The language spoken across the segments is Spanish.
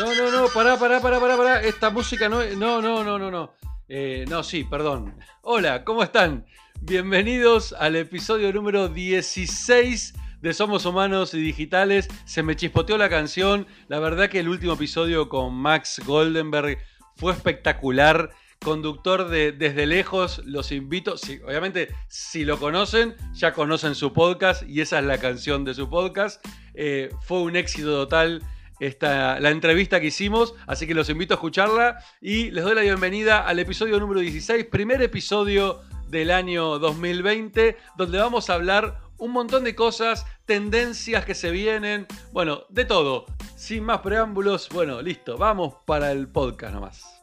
No, no, no, pará, pará, pará, pará, pará. Esta música no es. No, no, no, no, no. Eh, no, sí, perdón. Hola, ¿cómo están? Bienvenidos al episodio número 16 de Somos Humanos y Digitales. Se me chispoteó la canción. La verdad que el último episodio con Max Goldenberg fue espectacular. Conductor de Desde Lejos, los invito. Sí, obviamente, si lo conocen, ya conocen su podcast y esa es la canción de su podcast. Eh, fue un éxito total esta, la entrevista que hicimos, así que los invito a escucharla y les doy la bienvenida al episodio número 16, primer episodio del año 2020, donde vamos a hablar un montón de cosas, tendencias que se vienen, bueno, de todo. Sin más preámbulos, bueno, listo, vamos para el podcast nomás.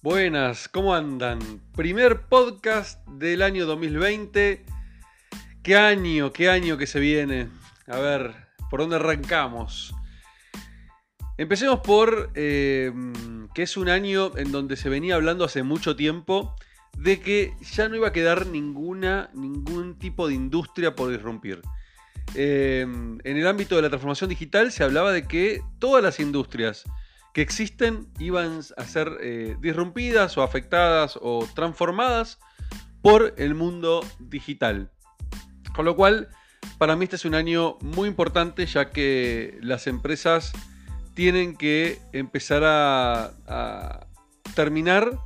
Buenas, ¿cómo andan? Primer podcast del año 2020. ¿Qué año, qué año que se viene? A ver, ¿por dónde arrancamos? Empecemos por eh, que es un año en donde se venía hablando hace mucho tiempo de que ya no iba a quedar ninguna, ningún tipo de industria por irrumpir. Eh, en el ámbito de la transformación digital se hablaba de que todas las industrias que existen iban a ser eh, disrumpidas o afectadas o transformadas por el mundo digital. Con lo cual, para mí este es un año muy importante ya que las empresas tienen que empezar a, terminar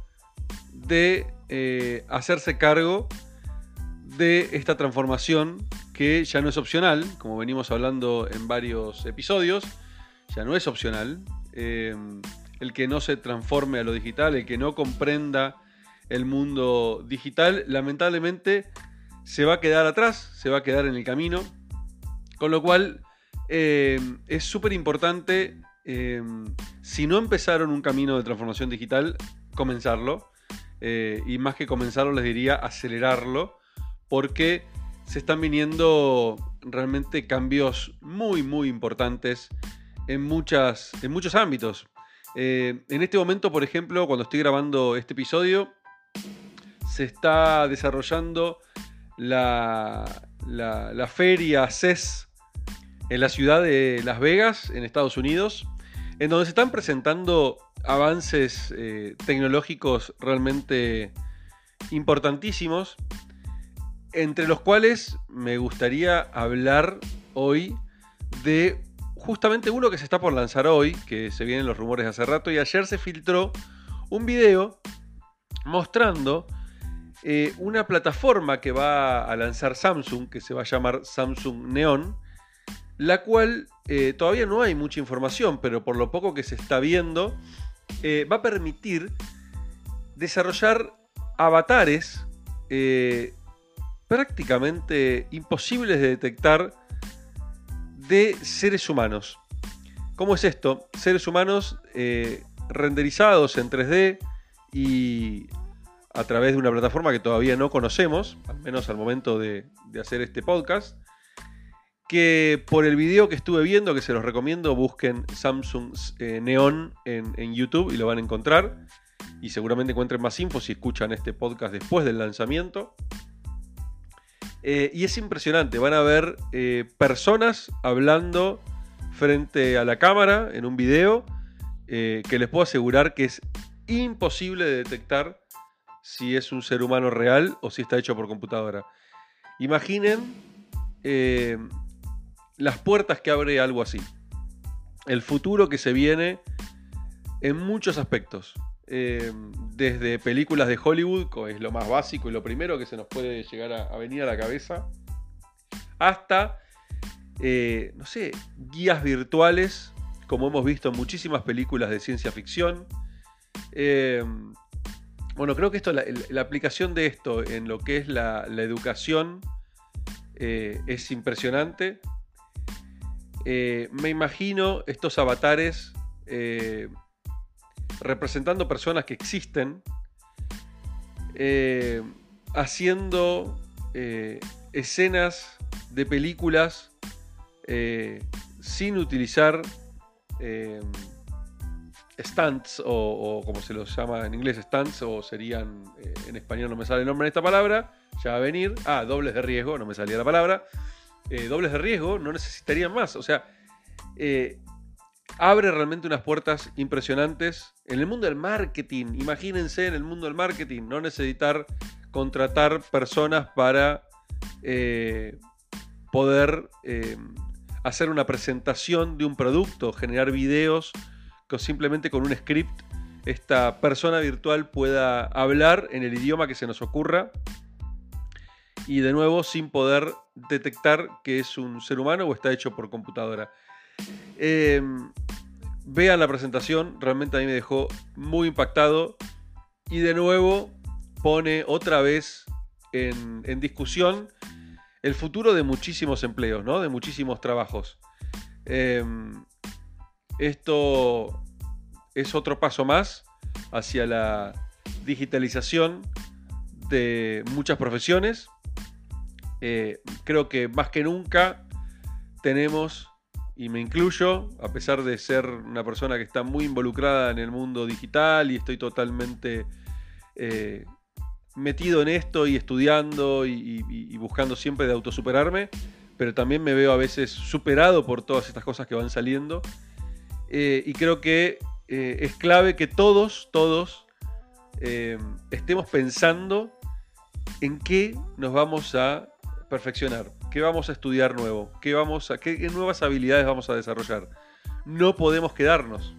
de eh, hacerse cargo de esta transformación que ya no es opcional, como venimos hablando en varios episodios, ya no es opcional, eh, el que no se transforme a lo digital, el que no comprenda el mundo digital, lamentablemente se va a quedar atrás, se va a quedar en el camino. Con lo cual eh, es súper importante, eh, si no empezaron un camino de transformación digital, comenzarlo. y más que comenzarlo, les diría acelerarlo, porque se están viniendo realmente cambios muy, muy importantes en, muchas, en muchos ámbitos. Eh, en este momento, por ejemplo, cuando estoy grabando este episodio, se está desarrollando la, la, feria CES en la ciudad de Las Vegas, en Estados Unidos, en donde se están presentando avances eh, tecnológicos realmente importantísimos, entre los cuales me gustaría hablar hoy de justamente uno que se está por lanzar hoy, que se vienen los rumores hace rato, y ayer se filtró un video mostrando eh, una plataforma que va a lanzar Samsung, que se va a llamar Samsung Neon, la cual eh, todavía no hay mucha información, pero por lo poco que se está viendo, eh, va a permitir desarrollar avatares prácticamente imposibles de detectar de seres humanos. ¿Cómo es esto? Seres humanos eh, renderizados en 3D y a través de una plataforma que todavía no conocemos, al menos al momento de, hacer este podcast, que por el video que estuve viendo, que se los recomiendo, busquen Samsung eh, Neon en, YouTube y lo van a encontrar. Y seguramente encuentren más info si escuchan este podcast después del lanzamiento. Eh, y es impresionante, van a ver eh, personas hablando frente a la cámara en un video eh, que les puedo asegurar que es imposible de detectar si es un ser humano real o si está hecho por computadora. Imaginen las puertas que abre algo así. El futuro que se viene en muchos aspectos. Em, desde películas de Hollywood, que es lo más básico y lo primero que se nos puede llegar a, venir a la cabeza, hasta, eh, no sé, guías virtuales, como hemos visto en muchísimas películas de ciencia ficción. Em, bueno, creo que esto, la, aplicación de esto en lo que es la, educación eh, es impresionante. Eh, me imagino estos avatares representando personas que existen, eh, haciendo eh, escenas de películas eh, sin utilizar stunts o, como se los llama en inglés stunts o serían en español no me sale el nombre de esta palabra, ya va a venir. Ah, dobles de riesgo, no me salía la palabra. Dobles de riesgo no necesitarían más. O sea, abre realmente unas puertas impresionantes. En el mundo del marketing, imagínense en el mundo del marketing, no necesitar contratar personas para poder hacer una presentación de un producto, generar videos simplemente con un script esta persona virtual pueda hablar en el idioma que se nos ocurra y de nuevo sin poder detectar que es un ser humano o está hecho por computadora. Em, vean la presentación, realmente a mí me dejó muy impactado y de nuevo pone otra vez en, discusión el futuro de muchísimos empleos, ¿no? de muchísimos trabajos. Em, esto es otro paso más hacia la digitalización de muchas profesiones. Eh, creo que más que nunca tenemos, y me incluyo, a pesar de ser una persona que está muy involucrada en el mundo digital y estoy totalmente eh, metido en esto y estudiando y, buscando siempre de autosuperarme, pero también me veo a veces superado por todas estas cosas que van saliendo. Eh, y creo que eh, es clave que todos, todos estemos pensando en qué nos vamos a perfeccionar, qué vamos a estudiar nuevo, qué, vamos a, qué, nuevas habilidades vamos a desarrollar. No podemos quedarnos.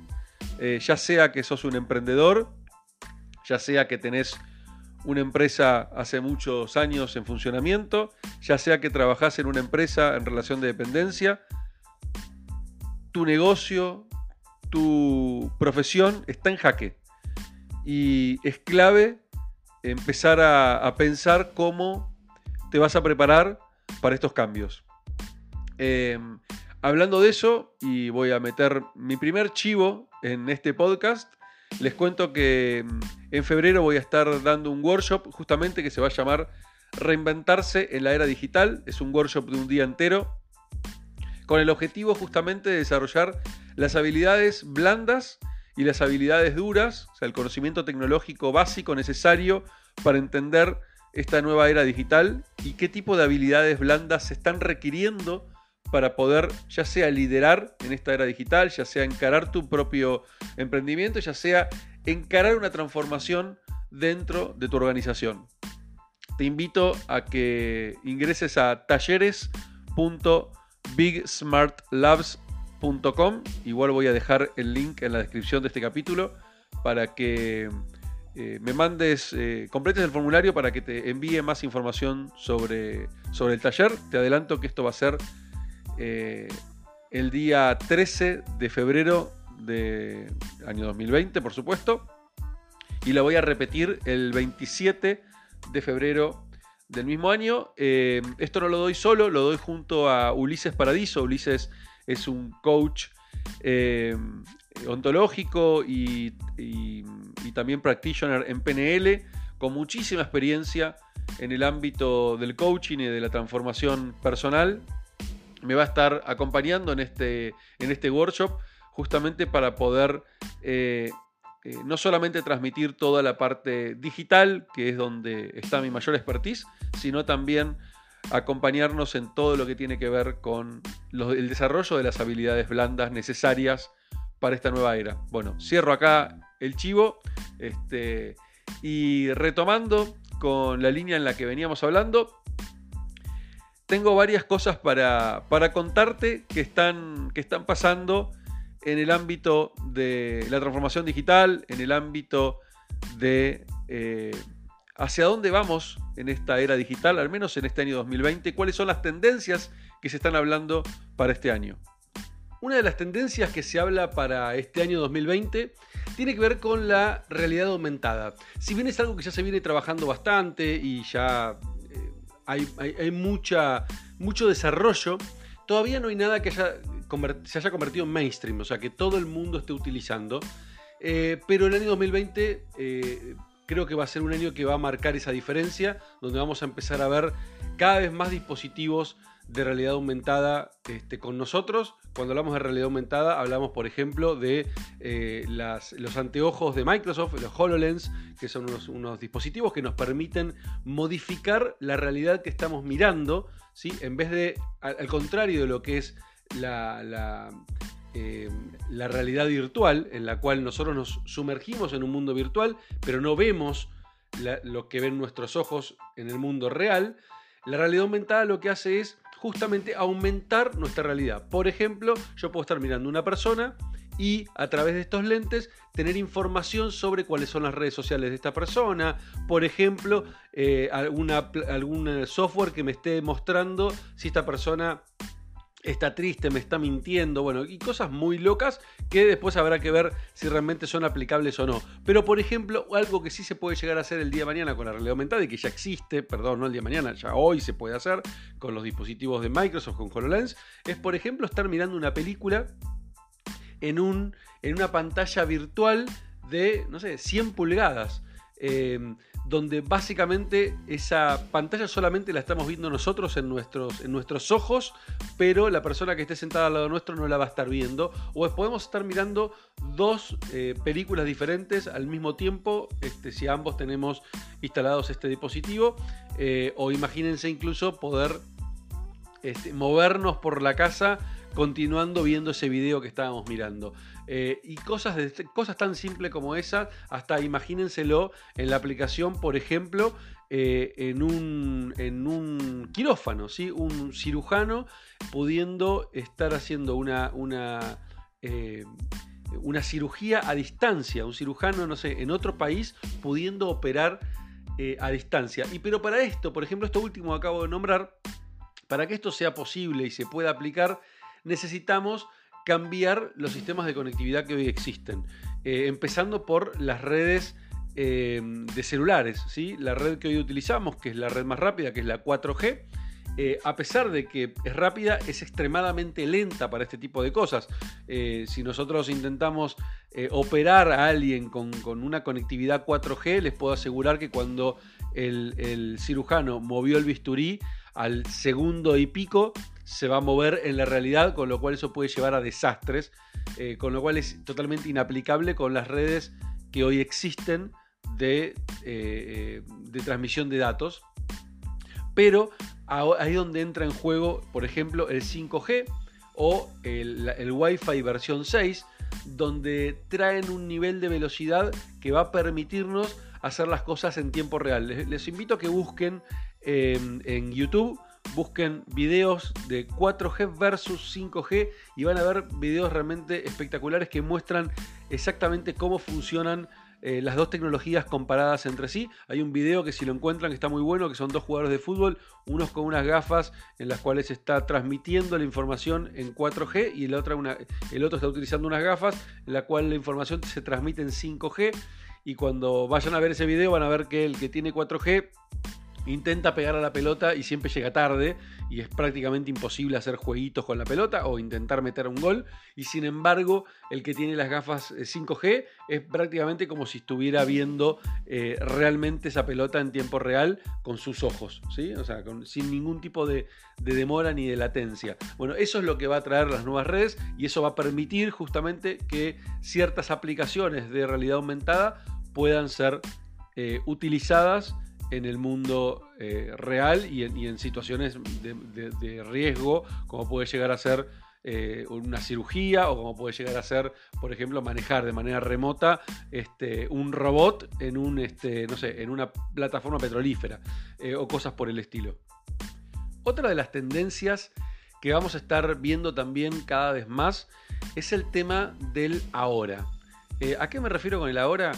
Eh, ya sea que sos un emprendedor, ya sea que tenés una empresa hace muchos años en funcionamiento, ya sea que trabajás en una empresa en relación de dependencia, tu negocio, tu profesión está en jaque. Y es clave empezar a, pensar cómo te vas a preparar para estos cambios. Em, hablando de eso, y voy a meter mi primer chivo en este podcast, les cuento que em, en febrero voy a estar dando un workshop justamente que se va a llamar Reinventarse en la era digital. Es un workshop de un día entero con el objetivo justamente de desarrollar las habilidades blandas y las habilidades duras, o sea, el conocimiento tecnológico básico necesario para entender esta nueva era digital y qué tipo de habilidades blandas se están requiriendo para poder ya sea liderar en esta era digital, ya sea encarar tu propio emprendimiento, ya sea encarar una transformación dentro de tu organización. Te invito a que ingreses a talleres.bigsmartlabs.com Igual voy a dejar el link en la descripción de este capítulo para que eh, me mandes, eh, completes el formulario para que te envíe más información sobre, sobre el taller. Te adelanto que esto va a ser eh, el día 13 de febrero de año 2020, por supuesto. Y la voy a repetir el 27 de febrero del mismo año. esto no lo doy solo, lo doy junto a Ulises Paradiso. Ulises es un coach eh, ontológico y, también practitioner en PNL, con muchísima experiencia en el ámbito del coaching y de la transformación personal. Me va a estar acompañando en este, en este workshop justamente para poder eh, eh, no solamente transmitir toda la parte digital, que es donde está mi mayor expertise, sino también acompañarnos en todo lo que tiene que ver con el desarrollo de las habilidades blandas necesarias para esta nueva era. Bueno, cierro acá el chivo este, y retomando con la línea en la que veníamos hablando, tengo varias cosas para, contarte que están, que están pasando en el ámbito de la transformación digital, en el ámbito de eh, hacia dónde vamos en esta era digital, al menos en este año 2020, cuáles son las tendencias que se están hablando para este año. Una de las tendencias que se habla para este año 2020 tiene que ver con la realidad aumentada. Si bien es algo que ya se viene trabajando bastante y ya eh, hay, mucha, mucho desarrollo, todavía no hay nada que se haya convertido en mainstream, o sea, que todo el mundo esté utilizando. Eh, pero el año 2020 creo que va a ser un año que va a marcar esa diferencia, donde vamos a empezar a ver cada vez más dispositivos de realidad aumentada este, con nosotros. Cuando hablamos de realidad aumentada, hablamos, por ejemplo, de eh, los anteojos de Microsoft, los HoloLens, que son unos, dispositivos que nos permiten modificar la realidad que estamos mirando, ¿sí? en vez de, al, contrario de lo que es la, eh, la realidad virtual, en la cual nosotros nos sumergimos en un mundo virtual, pero no vemos lo que ven nuestros ojos en el mundo real, la realidad aumentada lo que hace es justamente aumentar nuestra realidad. Por ejemplo, yo puedo estar mirando una persona y a través de estos lentes tener información sobre cuáles son las redes sociales de esta persona, por ejemplo, eh, alguna, algún software que me esté mostrando si esta persona está triste, me está mintiendo, bueno, y cosas muy locas que después habrá que ver si realmente son aplicables o no. Pero por ejemplo, algo que sí se puede llegar a hacer el día de mañana con la realidad aumentada y que ya existe, perdón, no el día de mañana, ya hoy se puede hacer con los dispositivos de Microsoft, con HoloLens, es por ejemplo estar mirando una película en, un, en una pantalla virtual de, no sé, 100 pulgadas. Eh, donde básicamente esa pantalla solamente la estamos viendo nosotros en nuestros, en nuestros ojos, pero la persona que esté sentada al lado nuestro no la va a estar viendo. O podemos estar mirando dos eh, películas diferentes al mismo tiempo, este, si ambos tenemos instalados este dispositivo. Eh, o imagínense incluso poder este, movernos por la casa continuando viendo ese video que estábamos mirando. Eh, y cosas, de, este, cosas tan simples como esa, hasta imagínenselo en la aplicación, por ejemplo, eh, en, un, en, un, quirófano, ¿sí? un cirujano pudiendo estar haciendo una, una, eh, una cirugía a distancia, un cirujano, no sé, en otro país pudiendo operar a distancia. Y pero para esto, por ejemplo, esto último que acabo de nombrar, para que esto sea posible y se pueda aplicar, necesitamos cambiar los sistemas de conectividad que hoy existen. Eh, empezando por las redes eh, de celulares, ¿sí? la red que hoy utilizamos, que es la red más rápida, que es la 4G. Eh, a pesar de que es rápida, es extremadamente lenta para este tipo de cosas. si nosotros intentamos operar a alguien con, una conectividad 4G, les puedo asegurar que cuando el, el cirujano movió el bisturí, al segundo y pico se va a mover en la realidad, con lo cual eso puede llevar a desastres, eh, con lo cual es totalmente inaplicable con las redes que hoy existen de, eh, de transmisión de datos. Pero ahí donde entra en juego, por ejemplo, el 5G o el, el Wi-Fi versión 6, donde traen un nivel de velocidad que va a permitirnos hacer las cosas en tiempo real. Les, invito a que busquen en YouTube busquen videos de 4G versus 5G y van a ver videos realmente espectaculares que muestran exactamente cómo funcionan eh, las dos tecnologías comparadas entre sí. Hay un video que si lo encuentran está muy bueno, que son dos jugadores de fútbol, unos con unas gafas en las cuales está transmitiendo la información en 4G y el otro, el otro está utilizando unas gafas en la cual la información se transmite en 5G. Y cuando vayan a ver ese video van a ver que el que tiene 4G intenta pegar a la pelota y siempre llega tarde y es prácticamente imposible hacer jueguitos con la pelota o intentar meter un gol y sin embargo el que tiene las gafas 5G eh, es prácticamente como si estuviera viendo eh, realmente esa pelota en tiempo real con sus ojos, ¿sí? o sea, sin ningún tipo de, de demora ni de latencia. Bueno, eso es lo que va a traer las nuevas redes y eso va a permitir justamente que ciertas aplicaciones de realidad aumentada puedan ser eh, utilizadas en el mundo eh, real y en, situaciones de, riesgo, como puede llegar a ser eh, una cirugía o como puede llegar a ser, por ejemplo, manejar de manera remota este, un robot en, un, este, no sé, en una plataforma petrolífera eh, o cosas por el estilo. Otra de las tendencias que vamos a estar viendo también cada vez más es el tema del ahora. ¿A qué me refiero con el ahora?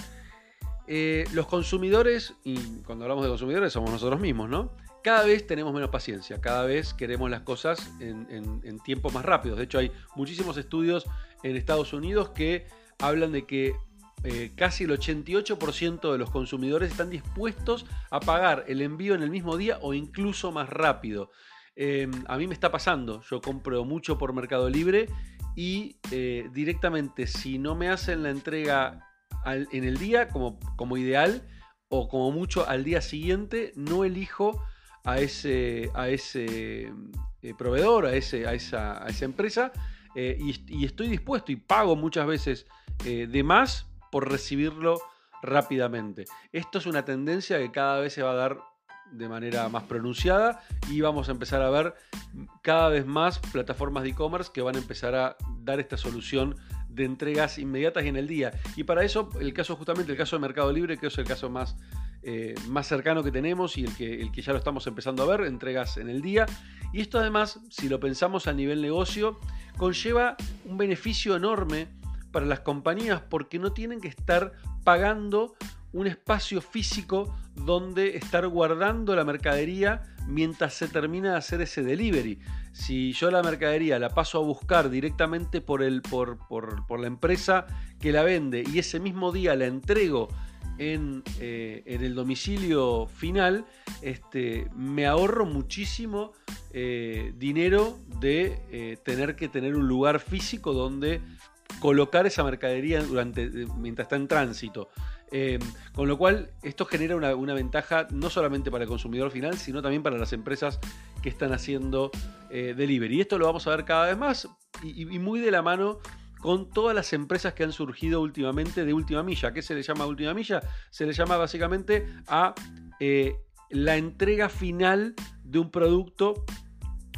Eh, los consumidores, y cuando hablamos de consumidores somos nosotros mismos, ¿no? Cada vez tenemos menos paciencia, cada vez queremos las cosas en, tiempos más rápidos. De hecho, hay muchísimos estudios en Estados Unidos que hablan de que eh, casi el 88% de los consumidores están dispuestos a pagar el envío en el mismo día o incluso más rápido. Em, a mí me está pasando, yo compro mucho por Mercado Libre y eh, directamente si no me hacen la entrega en el día como, como ideal o como mucho al día siguiente, no elijo a ese, a ese eh, proveedor, a, ese, a, esa, a esa empresa, eh, y, estoy dispuesto y pago muchas veces eh, de más por recibirlo rápidamente. Esto es una tendencia que cada vez se va a dar de manera más pronunciada y vamos a empezar a ver cada vez más plataformas de e-commerce que van a empezar a dar esta solución de entregas inmediatas y en el día. Y para eso, el caso justamente, el caso de Mercado Libre, que es el caso más, eh, más cercano que tenemos y el que, el que ya lo estamos empezando a ver, entregas en el día. Y esto además, si lo pensamos a nivel negocio, conlleva un beneficio enorme para las compañías porque no tienen que estar pagando un espacio físico donde estar guardando la mercadería mientras se termina de hacer ese delivery. Si yo la mercadería la paso a buscar directamente por, el, por, por, la empresa que la vende y ese mismo día la entrego en, eh, en el domicilio final, este, me ahorro muchísimo eh, dinero de eh, tener que tener un lugar físico donde colocar esa mercadería durante, mientras está en tránsito. Eh, con lo cual, esto genera una, ventaja no solamente para el consumidor final, sino también para las empresas que están haciendo delivery. Y esto lo vamos a ver cada vez más y, muy de la mano con todas las empresas que han surgido últimamente de última milla. ¿Qué se le llama última milla? Se le llama básicamente a la entrega final de un producto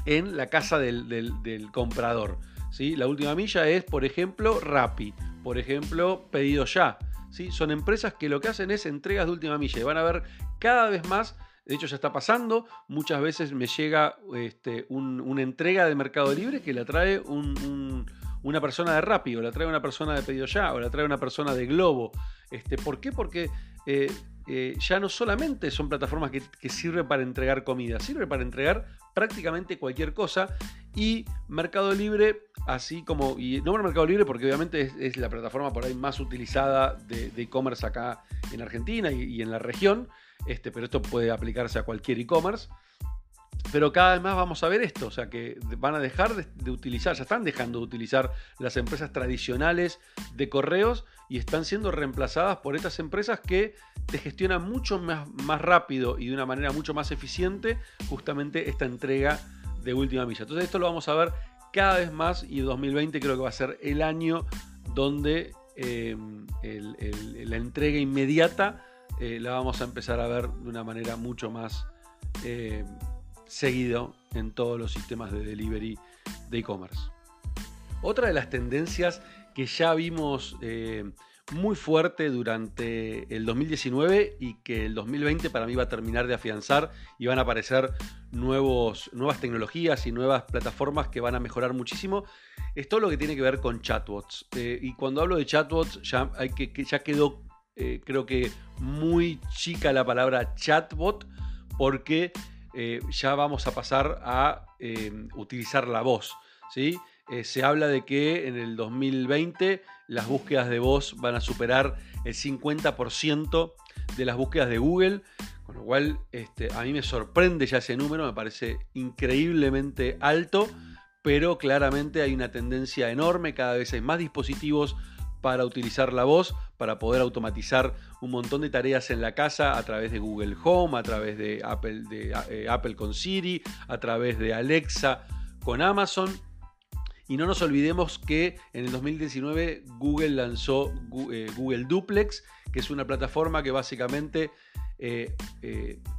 en la casa del, comprador. ¿Sí? La última milla es, por ejemplo, Rappi, por ejemplo, Pedido Ya. ¿sí? Son empresas que lo que hacen es entregas de última milla y van a ver cada vez más de hecho, ya está pasando. Muchas veces me llega este, una entrega de Mercado Libre que la trae una persona de Rappi, o la trae una persona de Pedido Ya, o la trae una persona de Globo. Este, ¿Por qué? Porque eh, eh, ya no solamente son plataformas que, sirven para entregar comida, sirve para entregar prácticamente cualquier cosa. Y Mercado Libre, así como, y no Mercado Libre porque obviamente es, la plataforma por ahí más utilizada de e-commerce acá en Argentina y, en la región, este, pero esto puede aplicarse a cualquier e-commerce. Pero cada vez más vamos a ver esto, o sea que van a dejar de, utilizar, ya están dejando de utilizar las empresas tradicionales de correos y están siendo reemplazadas por estas empresas que te gestionan mucho más, más rápido y de una manera mucho más eficiente justamente esta entrega de última milla. Entonces esto lo vamos a ver cada vez más y 2020 creo que va a ser el año donde em, la entrega inmediata eh, la vamos a empezar a ver de una manera mucho más eh, seguido en todos los sistemas de delivery de e-commerce. Otra de las tendencias que ya vimos eh, muy fuerte durante el 2019 y que el 2020 para mí va a terminar de afianzar y van a aparecer nuevos, nuevas tecnologías y nuevas plataformas que van a mejorar muchísimo, es todo lo que tiene que ver con chatbots. Eh, y cuando hablo de chatbots ya, hay que, ya quedó eh, creo que muy chica la palabra chatbot porque eh, ya vamos a pasar a eh, utilizar la voz. ¿sí? Eh, se habla de que en el 2020 las búsquedas de voz van a superar el 50% de las búsquedas de Google, con lo cual este, a mí me sorprende ya ese número, me parece increíblemente alto, pero claramente hay una tendencia enorme, cada vez hay más dispositivos para utilizar la voz, para poder automatizar un montón de tareas en la casa a través de Google Home, a través de Apple, de, eh, Apple con Siri, a través de Alexa con Amazon. Y no nos olvidemos que en el 2019 Google lanzó eh, Google Duplex, que es una plataforma que básicamente eh,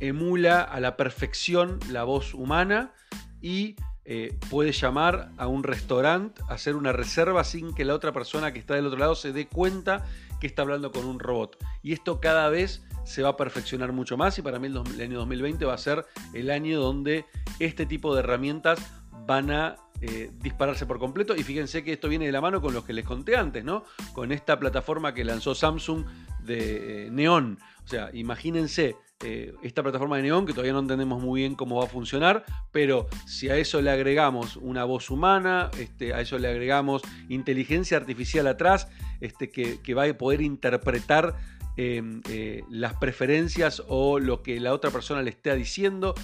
emula a la perfección la voz humana y eh, puede llamar a un restaurante, hacer una reserva sin que la otra persona que está del otro lado se dé cuenta que está hablando con un robot. Y esto cada vez se va a perfeccionar mucho más y para mí el, año 2020 va a ser el año donde este tipo de herramientas van a eh, dispararse por completo. Y fíjense que esto viene de la mano con los que les conté antes, ¿no? Con esta plataforma que lanzó Samsung de eh, Neon. O sea, imagínense eh, esta plataforma de Neon, que todavía no entendemos muy bien cómo va a funcionar, pero si a eso le agregamos una voz humana, este, a eso le agregamos inteligencia artificial atrás, este, que, va a poder interpretar em, eh, las preferencias o lo que la otra persona le esté diciendo,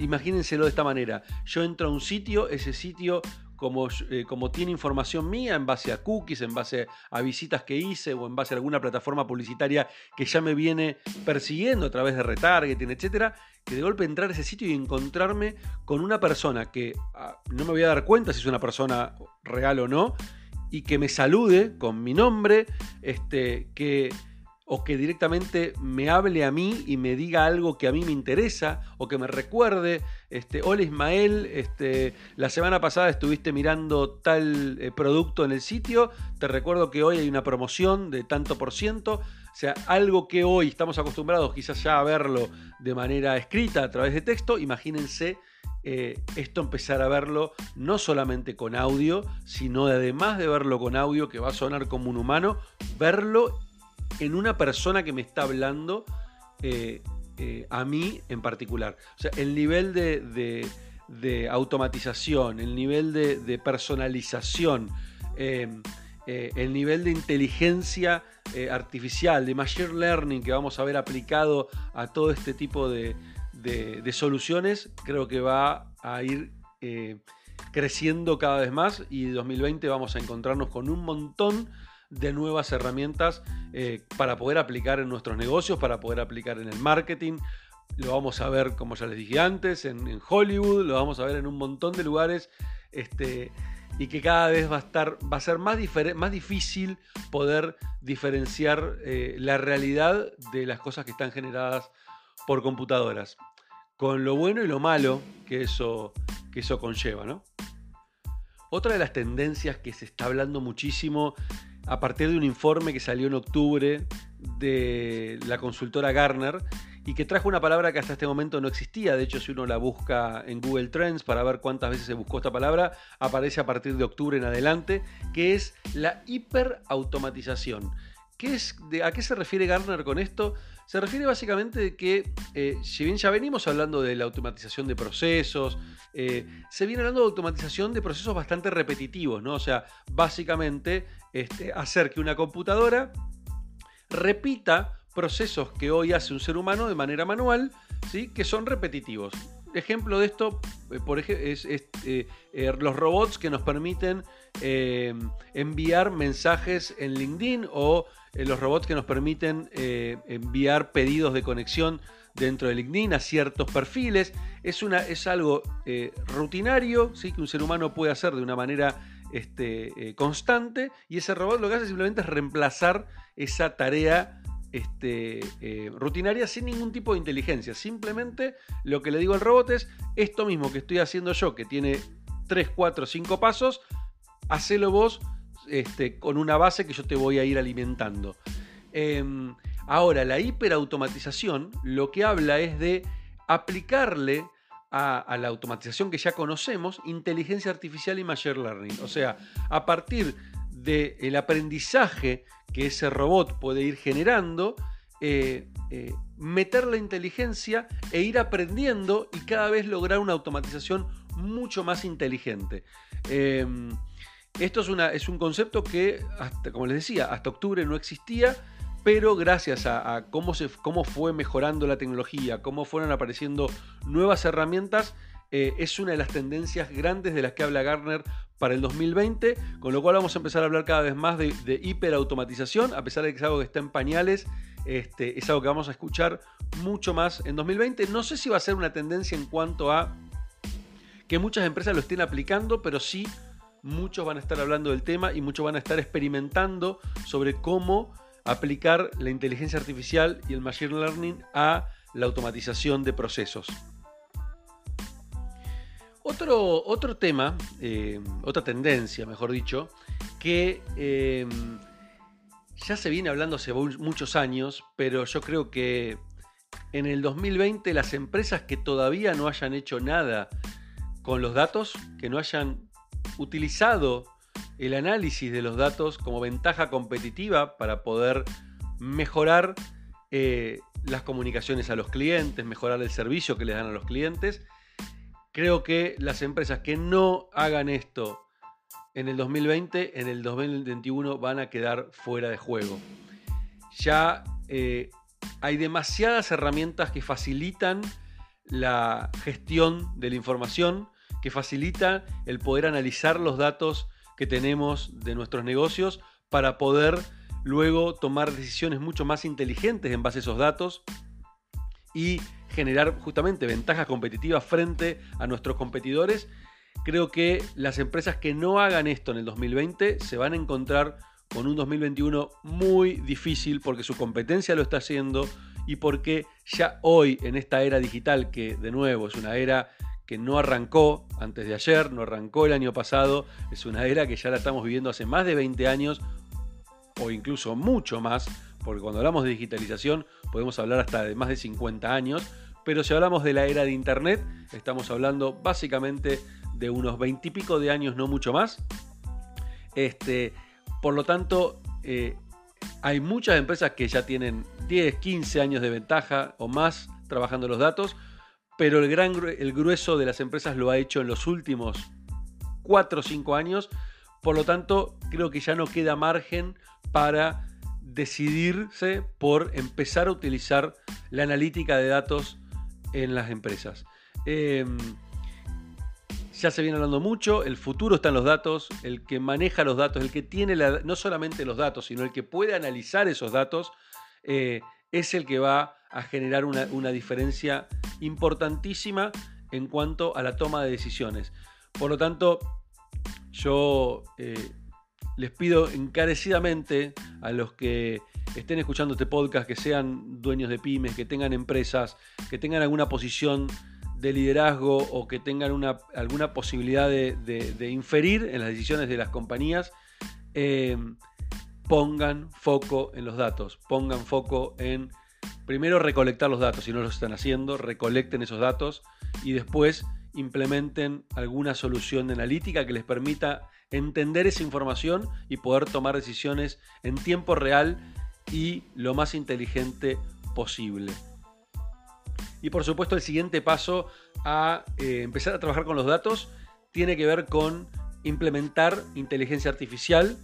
imagínenselo de esta manera. Yo entro a un sitio, ese sitio como, eh, como tiene información mía en base a cookies, en base a visitas que hice o en base a alguna plataforma publicitaria que ya me viene persiguiendo a través de retargeting, etcétera, que de golpe entrar a ese sitio y encontrarme con una persona que ah, no me voy a dar cuenta si es una persona real o no, y que me salude con mi nombre, este, que o que directamente me hable a mí y me diga algo que a mí me interesa o que me recuerde, este, hola Ismael, este, la semana pasada estuviste mirando tal eh, producto en el sitio, te recuerdo que hoy hay una promoción de tanto por ciento, o sea, algo que hoy estamos acostumbrados quizás ya a verlo de manera escrita a través de texto, imagínense eh, esto empezar a verlo no solamente con audio, sino además de verlo con audio, que va a sonar como un humano, verlo en una persona que me está hablando eh, eh, a mí en particular. O sea, el nivel de, automatización, el nivel de, personalización, em, eh, el nivel de inteligencia artificial, de machine learning que vamos a ver aplicado a todo este tipo de, soluciones, creo que va a ir creciendo cada vez más y en 2020 vamos a encontrarnos con un montón de nuevas herramientas eh, para poder aplicar en nuestros negocios, para poder aplicar en el marketing. Lo vamos a ver, como ya les dije antes, en, Hollywood, lo vamos a ver en un montón de lugares. Este, y que cada vez va a estar, va a ser más, más difícil poder diferenciar eh, la realidad de las cosas que están generadas por computadoras. Con lo bueno y lo malo que eso, que eso conlleva, ¿no? Otra de las tendencias que se está hablando muchísimo a partir de un informe que salió en octubre de la consultora Garner y que trajo una palabra que hasta este momento no existía. De hecho, si uno la busca en Google Trends para ver cuántas veces se buscó esta palabra, aparece a partir de octubre en adelante, que es la hiperautomatización. ¿Qué es, ¿A qué se refiere Garner con esto? Se refiere básicamente de que, eh, si bien ya venimos hablando de la automatización de procesos, eh, se viene hablando de automatización de procesos bastante repetitivos, ¿no? O sea, básicamente este, hacer que una computadora repita procesos que hoy hace un ser humano de manera manual, ¿sí? que son repetitivos. Ejemplo de esto, eh, por ejemplo, es, los robots que nos permiten enviar mensajes en LinkedIn o eh, los robots que nos permiten eh, enviar pedidos de conexión dentro de LinkedIn a ciertos perfiles. Es, una, es algo eh, rutinario, ¿sí? que un ser humano puede hacer de una manera este, constante y ese robot lo que hace simplemente es reemplazar esa tarea este, rutinaria sin ningún tipo de inteligencia. Simplemente lo que le digo al robot es esto mismo que estoy haciendo yo, que tiene 3, 4, 5 pasos, hacelo vos este, con una base que yo te voy a ir alimentando. Em, ahora, la hiperautomatización lo que habla es de aplicarle a, la automatización que ya conocemos inteligencia artificial y machine learning. O sea, a partir del aprendizaje que ese robot puede ir generando, eh, eh, meter la inteligencia e ir aprendiendo y cada vez lograr una automatización mucho más inteligente. Em, esto es, un concepto que, como les decía, hasta octubre no existía, pero gracias a, cómo, fue mejorando la tecnología, cómo fueron apareciendo nuevas herramientas, eh, es una de las tendencias grandes de las que habla Gartner para el 2020, con lo cual vamos a empezar a hablar cada vez más de, hiperautomatización, a pesar de que es algo que está en pañales, este, es algo que vamos a escuchar mucho más en 2020. No sé si va a ser una tendencia en cuanto a que muchas empresas lo estén aplicando, pero sí muchos van a estar hablando del tema y muchos van a estar experimentando sobre cómo aplicar la inteligencia artificial y el machine learning a la automatización de procesos. Otro, otro tema, eh, otra tendencia, mejor dicho, que eh, ya se viene hablando hace muchos años, pero yo creo que en el 2020 las empresas que todavía no hayan hecho nada con los datos, que no hayan utilizado el análisis de los datos como ventaja competitiva para poder mejorar eh, las comunicaciones a los clientes, mejorar el servicio que les dan a los clientes. Creo que las empresas que no hagan esto en el 2020, en el 2021 van a quedar fuera de juego. Ya eh, hay demasiadas herramientas que facilitan la gestión de la información que facilita el poder analizar los datos que tenemos de nuestros negocios para poder luego tomar decisiones mucho más inteligentes en base a esos datos y generar justamente ventajas competitivas frente a nuestros competidores. Creo que las empresas que no hagan esto en el 2020 se van a encontrar con un 2021 muy difícil porque su competencia lo está haciendo y porque ya hoy en esta era digital, que de nuevo es una era que no arrancó antes de ayer, no arrancó el año pasado, es una era que ya la estamos viviendo hace más de 20 años o incluso mucho más, porque cuando hablamos de digitalización podemos hablar hasta de más de 50 años, pero si hablamos de la era de Internet, estamos hablando básicamente de unos 20 y pico de años, no mucho más. Este, por lo tanto, eh, hay muchas empresas que ya tienen 10, 15 años de ventaja o más trabajando los datos, pero el, gran, el grueso de las empresas lo ha hecho en los últimos 4 o 5 años. Por lo tanto, creo que ya no queda margen para decidirse por empezar a utilizar la analítica de datos en las empresas. Em, ya se viene hablando mucho, el futuro está en los datos, el que maneja los datos, el que tiene no solamente los datos, sino el que puede analizar esos datos, eh, es el que va a generar una, diferencia importantísima en cuanto a la toma de decisiones. Por lo tanto, yo eh, les pido encarecidamente a los que estén escuchando este podcast, que sean dueños de pymes, que tengan empresas, que tengan alguna posición de liderazgo o que tengan una, alguna posibilidad de, inferir en las decisiones de las compañías, eh, pongan foco en los datos, pongan foco en primero recolectar los datos, si no lo están haciendo, recolecten esos datos y después implementen alguna solución de analítica que les permita entender esa información y poder tomar decisiones en tiempo real y lo más inteligente posible. Y por supuesto el siguiente paso a eh, empezar a trabajar con los datos tiene que ver con implementar inteligencia artificial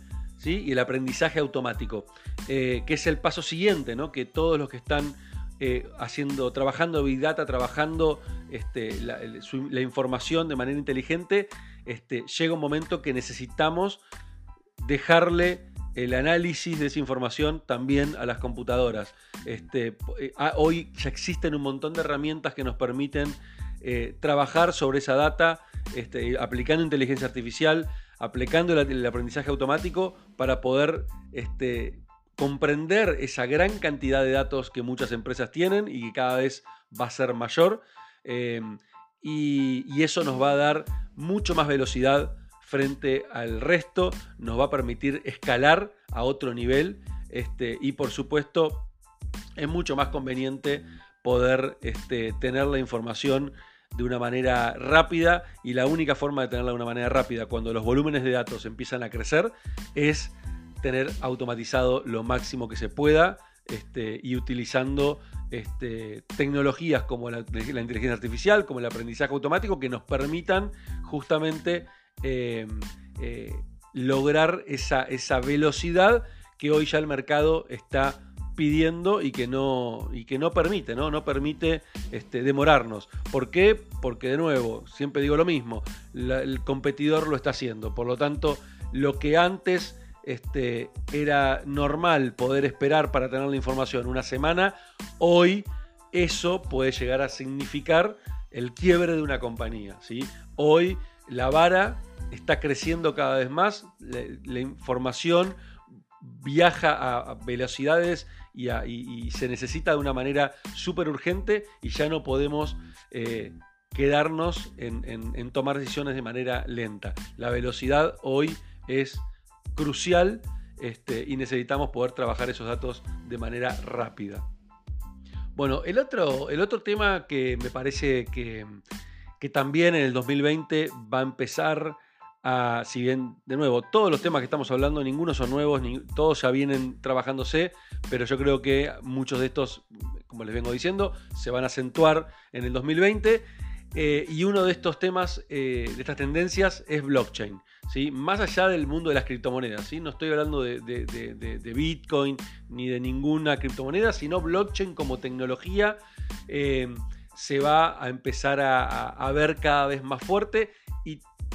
y el aprendizaje automático, eh, que es el paso siguiente, ¿no? que todos los que están eh, haciendo, trabajando Big Data, trabajando este, la, información de manera inteligente, este, llega un momento que necesitamos dejarle el análisis de esa información también a las computadoras. Este, eh, ah, hoy ya existen un montón de herramientas que nos permiten trabajar sobre esa data, este, aplicando inteligencia artificial, aplicando el, aprendizaje automático para poder este, comprender esa gran cantidad de datos que muchas empresas tienen y que cada vez va a ser mayor. Eh, y, eso nos va a dar mucho más velocidad frente al resto, nos va a permitir escalar a otro nivel este, y por supuesto es mucho más conveniente poder este, tener la información de una manera rápida y la única forma de tenerla de una manera rápida cuando los volúmenes de datos empiezan a crecer es tener automatizado lo máximo que se pueda este, y utilizando este, tecnologías como la, inteligencia artificial, como el aprendizaje automático, que nos permitan justamente eh, eh, lograr esa, esa, velocidad que hoy ya el mercado está pidiendo y que no, y que no permite, ¿no? no permite este, demorarnos. ¿Por qué? Porque de nuevo, siempre digo lo mismo, el competidor lo está haciendo. Por lo tanto, lo que antes este, era normal poder esperar para tener la información una semana, hoy eso puede llegar a significar el quiebre de una compañía. ¿sí? Hoy la vara está creciendo cada vez más, la, información viaja a, velocidades y, se necesita de una manera súper urgente y ya no podemos eh, quedarnos en tomar decisiones de manera lenta. La velocidad hoy es crucial este, y necesitamos poder trabajar esos datos de manera rápida. Bueno, el otro, el otro tema que me parece que, también en el 2020 va a empezar a, si bien, de nuevo, todos los temas que estamos hablando, ninguno son nuevos, todos ya vienen trabajándose, pero yo creo que muchos de estos, como les vengo diciendo, se van a acentuar en el 2020. Eh, y uno de estos temas, eh, de estas tendencias, es blockchain. Más allá del mundo de las criptomonedas, ¿sí? no estoy hablando de, Bitcoin ni de ninguna criptomoneda, sino blockchain como tecnología eh, se va a empezar a, ver cada vez más fuerte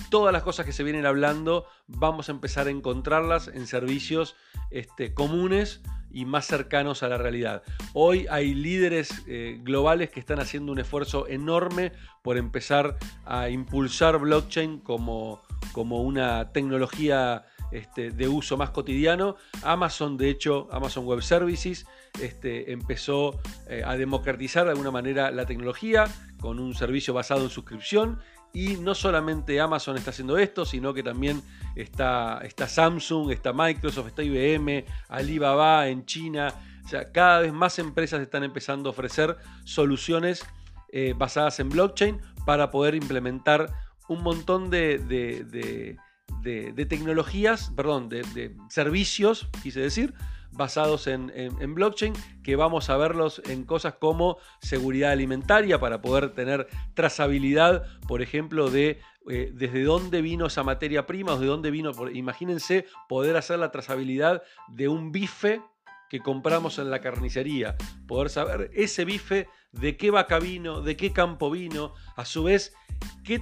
todas las cosas que se vienen hablando vamos a empezar a encontrarlas en servicios este, comunes y más cercanos a la realidad. Hoy hay líderes eh, globales que están haciendo un esfuerzo enorme por empezar a impulsar blockchain como, como una tecnología este, de uso más cotidiano. Amazon, de hecho, Amazon Web Services, este, empezó eh, a democratizar de alguna manera la tecnología con un servicio basado en suscripción y no solamente Amazon está haciendo esto, sino que también está, está Samsung, está Microsoft, está IBM, Alibaba en China. O sea, cada vez más empresas están empezando a ofrecer soluciones eh, basadas en blockchain para poder implementar un montón de, de, tecnologías, perdón, de, servicios, quise decir, basados en, blockchain, que vamos a verlos en cosas como seguridad alimentaria para poder tener trazabilidad, por ejemplo, de eh, desde dónde vino esa materia prima, o de dónde vino, imagínense poder hacer la trazabilidad de un bife que compramos en la carnicería, poder saber ese bife de qué vaca vino, de qué campo vino, a su vez, qué,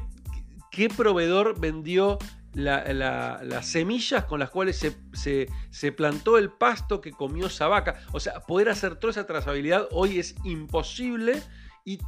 qué proveedor vendió las semillas con las cuales se, plantó el pasto que comió esa vaca. O sea, poder hacer toda esa trazabilidad hoy es imposible y,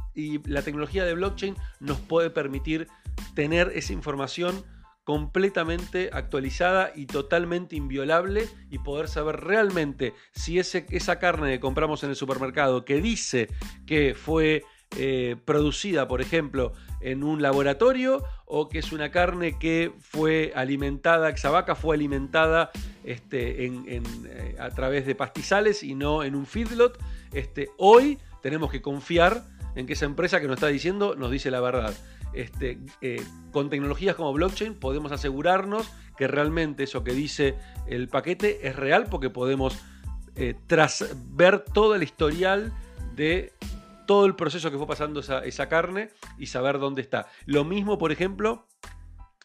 la tecnología de blockchain nos puede permitir tener esa información completamente actualizada y totalmente inviolable y poder saber realmente si ese, esa carne que compramos en el supermercado que dice que fue eh, producida, por ejemplo, en un laboratorio o que es una carne que fue alimentada, esa vaca fue alimentada este, eh, a través de pastizales y no en un feedlot. Este, hoy tenemos que confiar en que esa empresa que nos está diciendo nos dice la verdad. Este, eh, con tecnologías como blockchain podemos asegurarnos que realmente eso que dice el paquete es real porque podemos tras ver todo el historial de todo el proceso que fue pasando esa, carne y saber dónde está. Lo mismo, por ejemplo,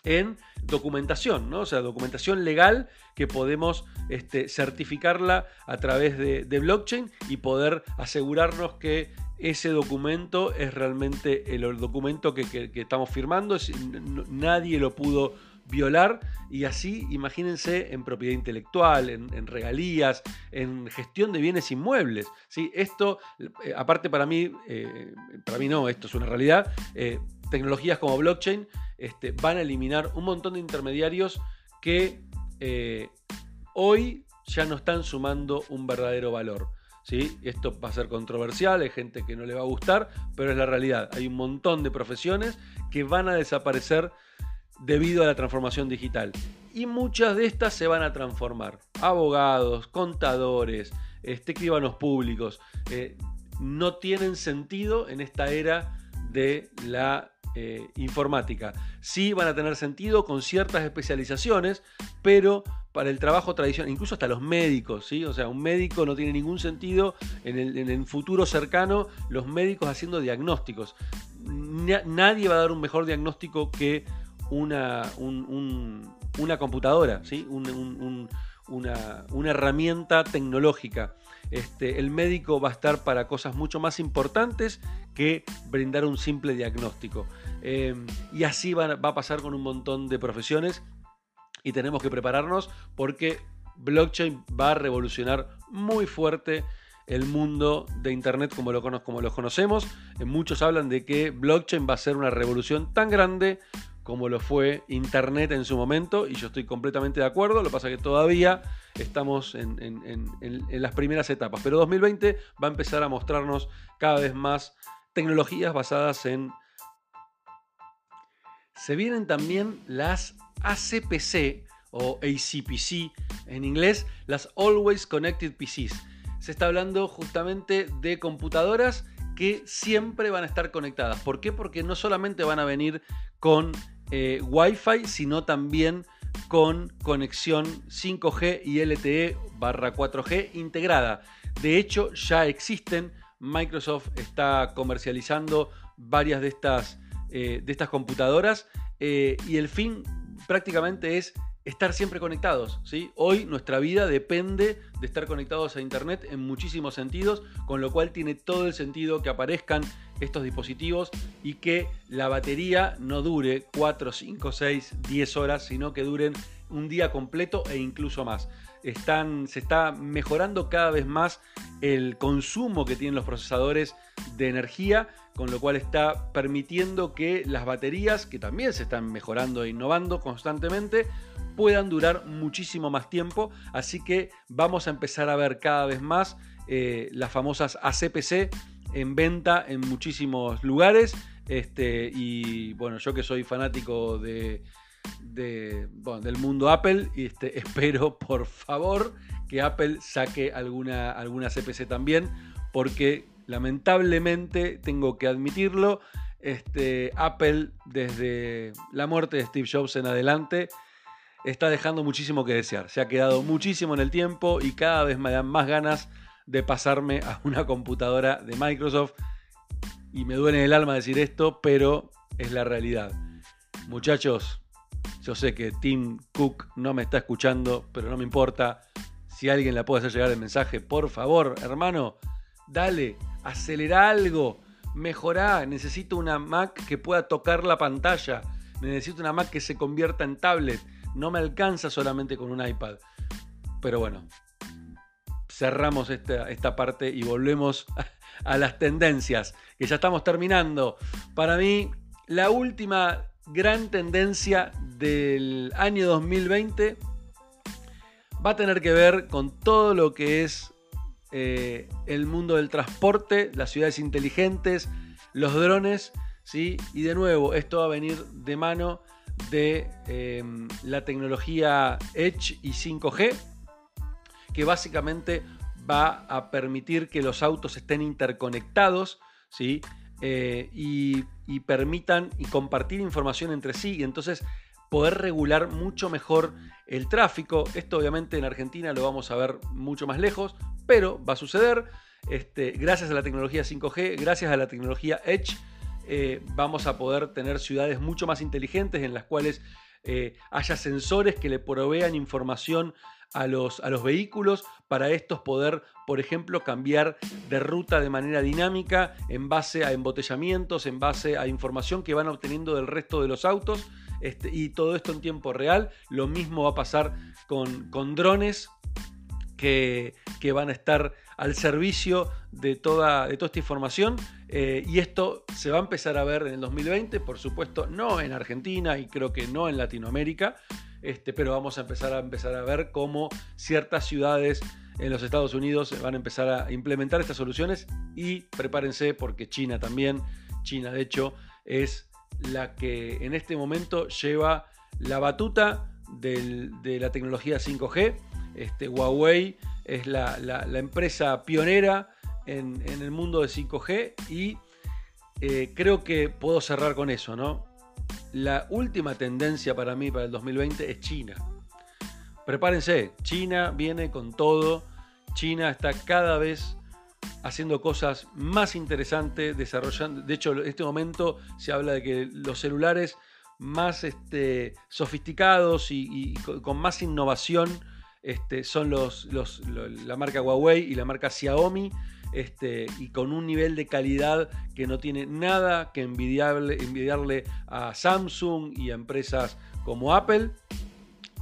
en documentación, ¿no? O sea, documentación legal que podemos este, certificarla a través de, blockchain y poder asegurarnos que ese documento es realmente el, documento que, estamos firmando, nadie lo pudo violar y así imagínense en propiedad intelectual, en, regalías, en gestión de bienes inmuebles. ¿sí? Esto, eh, aparte para mí, eh, para mí no, esto es una realidad, eh, tecnologías como blockchain este, van a eliminar un montón de intermediarios que hoy ya no están sumando un verdadero valor. ¿Sí? Esto va a ser controversial, hay gente que no le va a gustar, pero es la realidad. Hay un montón de profesiones que van a desaparecer debido a la transformación digital. Y muchas de estas se van a transformar. Abogados, contadores, este, escribanos públicos, eh, no tienen sentido en esta era de la eh, informática. Sí van a tener sentido con ciertas especializaciones, pero para el trabajo tradicional, incluso hasta los médicos, ¿sí? O sea, un médico no tiene ningún sentido en el, en el futuro cercano los médicos haciendo diagnósticos. Nadie va a dar un mejor diagnóstico que una, una computadora, ¿sí? una, herramienta tecnológica. Este, el médico va a estar para cosas mucho más importantes que brindar un simple diagnóstico. Em, y así va, va, a pasar con un montón de profesiones y tenemos que prepararnos porque blockchain va a revolucionar muy fuerte el mundo de Internet como lo, como lo conocemos. muchos hablan de que blockchain va a ser una revolución tan grande como lo fue Internet en su momento, y yo estoy completamente de acuerdo, lo que pasa es que todavía estamos en, las primeras etapas, pero 2020 va a empezar a mostrarnos cada vez más tecnologías basadas en... Se vienen también las ACPC o ACPC en inglés, las Always Connected PCs. Se está hablando justamente de computadoras que siempre van a estar conectadas. ¿Por qué? Porque no solamente van a venir con eh, Wi-Fi, sino también con conexión 5G y LTE barra 4G integrada. De hecho, ya existen. Microsoft está comercializando varias de estas, eh, de estas computadoras eh, y el fin prácticamente es estar siempre conectados. ¿sí? Hoy nuestra vida depende de estar conectados a Internet en muchísimos sentidos, con lo cual tiene todo el sentido que aparezcan estos dispositivos y que la batería no dure 4, 5, 6, 10 horas, sino que duren un día completo e incluso más. Se está mejorando cada vez más el consumo que tienen los procesadores de energía, con lo cual está permitiendo que las baterías, que también se están mejorando e innovando constantemente, puedan durar muchísimo más tiempo. Así que vamos a empezar a ver cada vez más eh, las famosas ACPC en venta en muchísimos lugares. Este, y bueno, yo que soy fanático de, del mundo Apple, este, espero por favor que Apple saque alguna, alguna CPC también, porque lamentablemente tengo que admitirlo, este, Apple desde la muerte de Steve Jobs en adelante está dejando muchísimo que desear. Se ha quedado muchísimo en el tiempo y cada vez me dan más ganas de pasarme a una computadora de Microsoft. Y me duele el alma decir esto, pero es la realidad. Muchachos, yo sé que Tim Cook no me está escuchando, pero no me importa. Si alguien la puede hacer llegar el mensaje, por favor, hermano, dale, acelera algo, mejorá. Necesito una Mac que pueda tocar la pantalla. Necesito una Mac que se convierta en tablet no me alcanza solamente con un iPad. Pero bueno, cerramos esta, esta parte y volvemos a las tendencias, que ya estamos terminando. Para mí, la última gran tendencia del año 2020 va a tener que ver con todo lo que es eh, el mundo del transporte, las ciudades inteligentes, los drones, ¿sí? Y de nuevo, esto va a venir de mano de em, la tecnología Edge y 5G, que básicamente va a permitir que los autos estén interconectados, ¿sí? Eh, y, permitan y compartir información entre sí y entonces poder regular mucho mejor el tráfico. Esto obviamente en Argentina lo vamos a ver mucho más lejos, pero va a suceder este, gracias a la tecnología 5G, gracias a la tecnología Edge eh, vamos a poder tener ciudades mucho más inteligentes en las cuales eh, haya sensores que le provean información a los, a los vehículos para estos poder, por ejemplo, cambiar de ruta de manera dinámica en base a embotellamientos, en base a información que van obteniendo del resto de los autos. Este, y todo esto en tiempo real. Lo mismo va a pasar con, con drones que, que, van a estar al servicio de toda, de toda esta información eh, y esto se va a empezar a ver en el 2020, por supuesto, no en Argentina y creo que no en Latinoamérica, este, pero vamos a empezar a empezar a ver cómo ciertas ciudades en los Estados Unidos van a empezar a implementar estas soluciones y prepárense porque China también, China de hecho es la que en este momento lleva la batuta de la tecnología 5G. Este, Huawei es la empresa pionera en, el mundo de 5G y eh, creo que puedo cerrar con eso, ¿no? La última tendencia para mí para el 2020 es China. Prepárense, China viene con todo, China está cada vez haciendo cosas más interesantes, desarrollando, de hecho en este momento se habla de que los celulares más este, sofisticados y, con más innovación este, son los, la marca Huawei y la marca Xiaomi. Este, y con un nivel de calidad que no tiene nada que envidiarle, a Samsung y a empresas como Apple.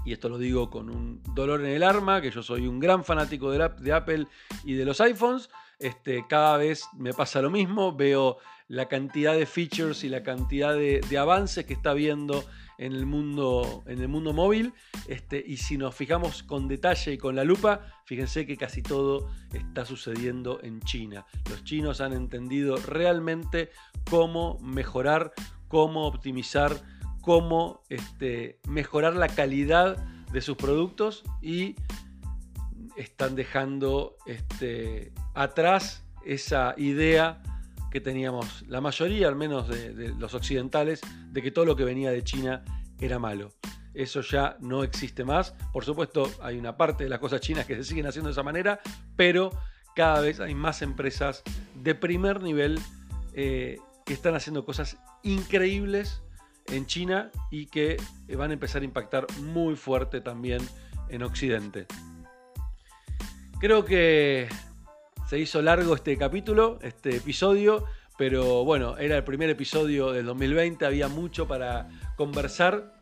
Y esto lo digo con un dolor en el arma, que yo soy un gran fanático de, Apple y de los iPhones. Este, cada vez me pasa lo mismo, veo la cantidad de features y la cantidad de, de avances que está viendo en el mundo, en el mundo móvil. Este, y si nos fijamos con detalle y con la lupa, fíjense que casi todo está sucediendo en China. Los chinos han entendido realmente cómo mejorar, cómo optimizar, cómo este, mejorar la calidad de sus productos y están dejando este, atrás esa idea que teníamos la mayoría, al menos de, los occidentales, de que todo lo que venía de China era malo. Eso ya no existe más. Por supuesto, hay una parte de las cosas chinas que se siguen haciendo de esa manera, pero cada vez hay más empresas de primer nivel eh, que están haciendo cosas increíbles en China y que van a empezar a impactar muy fuerte también en Occidente. Creo que se hizo largo este capítulo, este episodio, pero bueno, era el primer episodio del 2020, había mucho para conversar.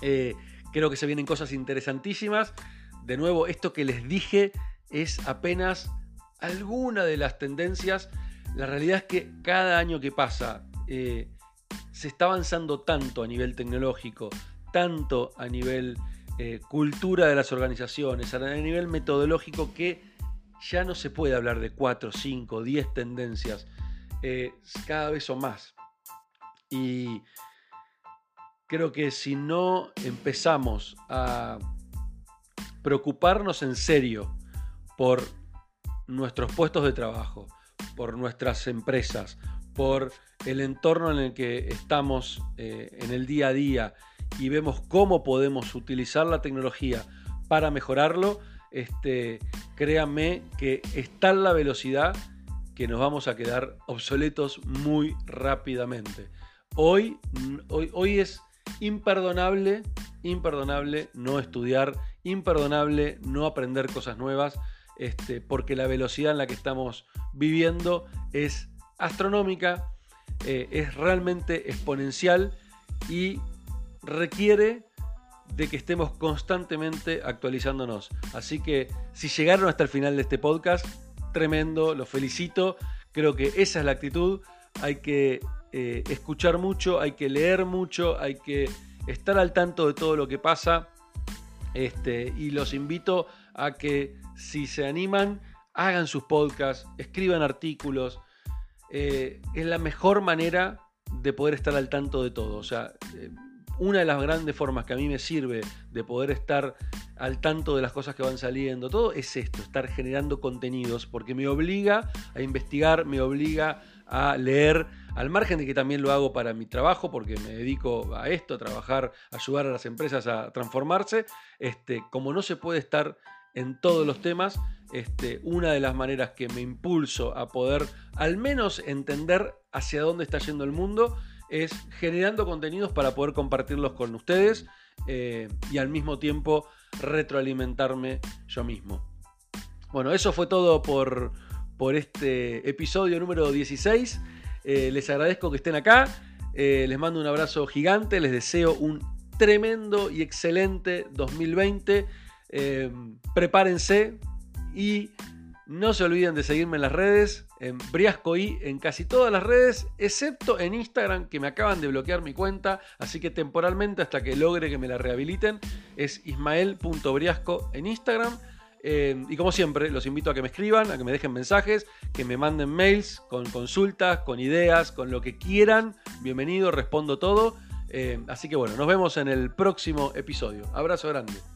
Eh, creo que se vienen cosas interesantísimas. De nuevo, esto que les dije es apenas alguna de las tendencias. La realidad es que cada año que pasa eh, se está avanzando tanto a nivel tecnológico, tanto a nivel eh, cultura de las organizaciones, a nivel metodológico que ya no se puede hablar de 4, 5, 10 tendencias, eh, cada vez son más. Y creo que si no empezamos a preocuparnos en serio por nuestros puestos de trabajo, por nuestras empresas, por el entorno en el que estamos eh, en el día a día y vemos cómo podemos utilizar la tecnología para mejorarlo, este, créanme que está la velocidad que nos vamos a quedar obsoletos muy rápidamente. Hoy, hoy, hoy es imperdonable, imperdonable no estudiar, imperdonable no aprender cosas nuevas, este, porque la velocidad en la que estamos viviendo es astronómica, eh, es realmente exponencial y requiere de que estemos constantemente actualizándonos. Así que si llegaron hasta el final de este podcast, tremendo, los felicito. Creo que esa es la actitud. Hay que eh, escuchar mucho, hay que leer mucho, hay que estar al tanto de todo lo que pasa. Este, y los invito a que si se animan, hagan sus podcasts, escriban artículos. Eh, es la mejor manera de poder estar al tanto de todo. O sea, eh, una de las grandes formas que a mí me sirve de poder estar al tanto de las cosas que van saliendo, todo es esto, estar generando contenidos, porque me obliga a investigar, me obliga a leer, al margen de que también lo hago para mi trabajo, porque me dedico a esto, a trabajar, a ayudar a las empresas a transformarse, este, como no se puede estar en todos los temas, este, una de las maneras que me impulso a poder al menos entender hacia dónde está yendo el mundo es generando contenidos para poder compartirlos con ustedes eh, y al mismo tiempo retroalimentarme yo mismo. Bueno, eso fue todo por, por este episodio número 16. Eh, les agradezco que estén acá. Eh, les mando un abrazo gigante. Les deseo un tremendo y excelente 2020. prepárense y no se olviden de seguirme en las redes, en Briascoy, en casi todas las redes, excepto en Instagram, que me acaban de bloquear mi cuenta, así que temporalmente, hasta que logre que me la rehabiliten, es ismael.briasco en Instagram. Eh, y como siempre, los invito a que me escriban, a que me dejen mensajes, que me manden mails con consultas, con ideas, con lo que quieran. Bienvenido, respondo todo. Eh, así que bueno, nos vemos en el próximo episodio. Abrazo grande.